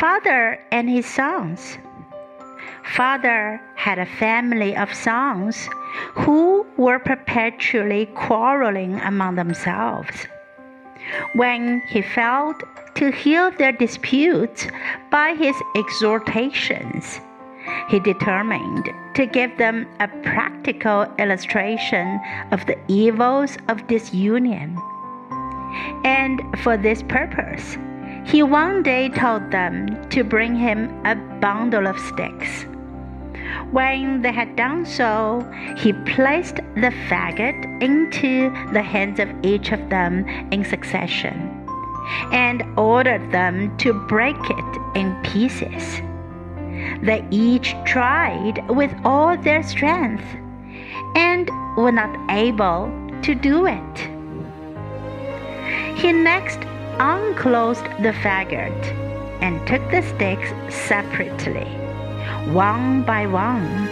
Father and his sons. Father had a family of sons who were perpetually quarreling among themselves. When he failed to heal their disputes by his exhortations, he determined to give them a practical illustration of the evils of disunion. And for this purpose, he one day told them to bring him a bundle of sticks. When they had done so, he placed the faggot into the hands of each of them in succession and ordered them to break it in pieces. They each tried with all their strength and were not able to do it. He next unclosed the faggot and took the sticks separately, one by one,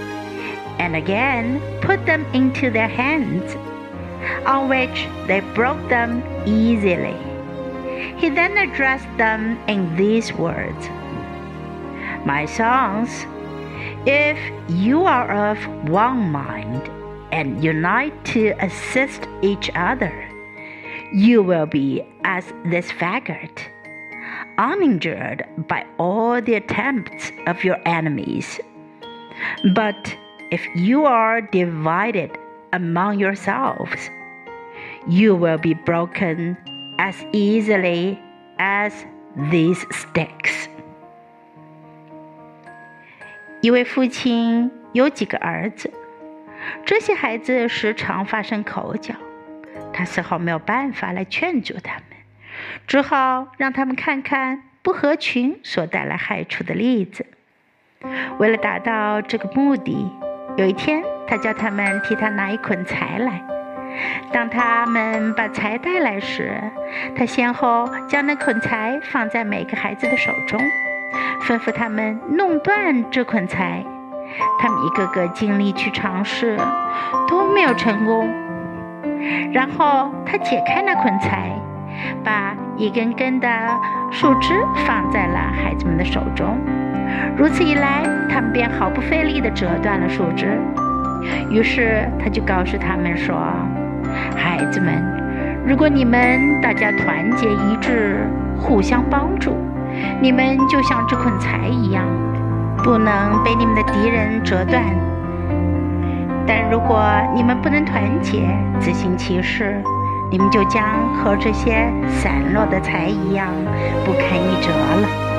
and again put them into their hands, on which they broke them easily. He then addressed them in these words My sons, if you are of one mind and unite to assist each other, you will be as this faggot, uninjured by all the attempts of your enemies. But if you are divided among yourselves, you will be broken as easily as these sticks. 一位父亲有几个儿子，这些孩子时常发生口角，他丝毫没有办法来劝阻他们， 只好让他们看看不合群所带来害处的例子。为了达到这个目的，有一天，他叫他们替他拿一捆柴来。当他们把柴带来时，他先后将那捆柴放在每个孩子的手中，吩咐他们弄断这捆柴。他们一个个尽力去尝试，都没有成功。然后他解开那捆柴，把一根根的树枝放在了孩子们的手中。如此一来，他们便毫不费力地折断了树枝。于是他就告诉他们说：“孩子们，如果你们大家团结一致，互相帮助，你们就像这捆柴一样，不能被你们的敌人折断。但如果你们不能团结，自行其事，你们就将和这些散落的财一样不堪一折了。